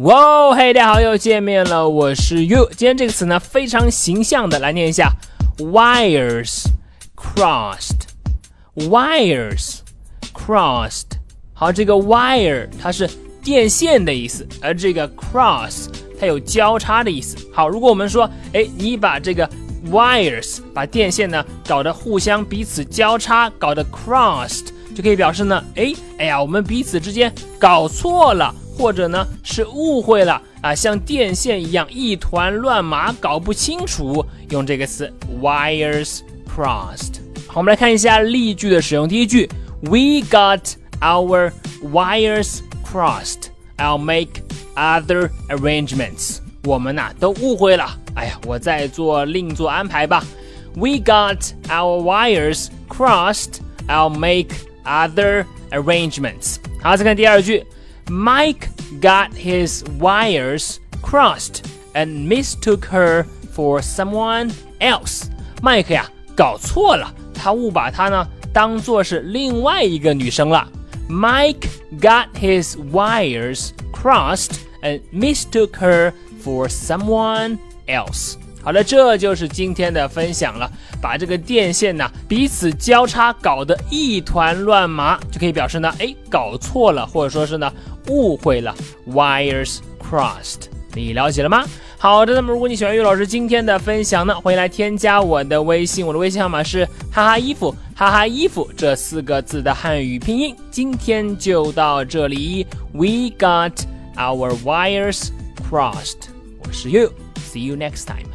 哇，嘿，大家好，又见面了，我是 you。今天这个词呢，非常形象的来念一下：wires crossed，wires crossed。好，这个 wire 它是电线的意思，而这个 cross 它有交叉的意思。好，如果我们说，哎，你把这个 wires 把电线呢搞得互相彼此交叉，搞得 crossed，就可以表示呢，哎，哎呀，我们彼此之间搞错了。或者呢是误会了啊，像电线一样一团乱麻，搞不清楚，用这个词 wires crossed。好，我们来看一下例句的使用。第一句，We got our wires crossed. I'll make other arrangements. 我们呐都误会了，哎呀，我再做另做安排吧。We got our wires crossed. I'll make other arrangements. 好，再看第二句。 Mike got his wires crossed and mistook her for someone else. Mike 呀，搞错了，他误把她呢当做是另外一个女生了。Mike got his wires crossed and mistook her for someone else. 好了，这就是今天的分享了。把这个电线呢彼此交叉，搞得一团乱麻，就可以表示呢，哎，搞错了，或者说是呢 误会了。Wires crossed，你了解了吗？好的，那么如果你喜欢岳老师今天的分享呢，欢迎来添加我的微信，我的微信号码是哈哈衣服哈哈衣服这四个字的汉语拼音。今天就到这里，We got our wires crossed。我是 You，See you next time。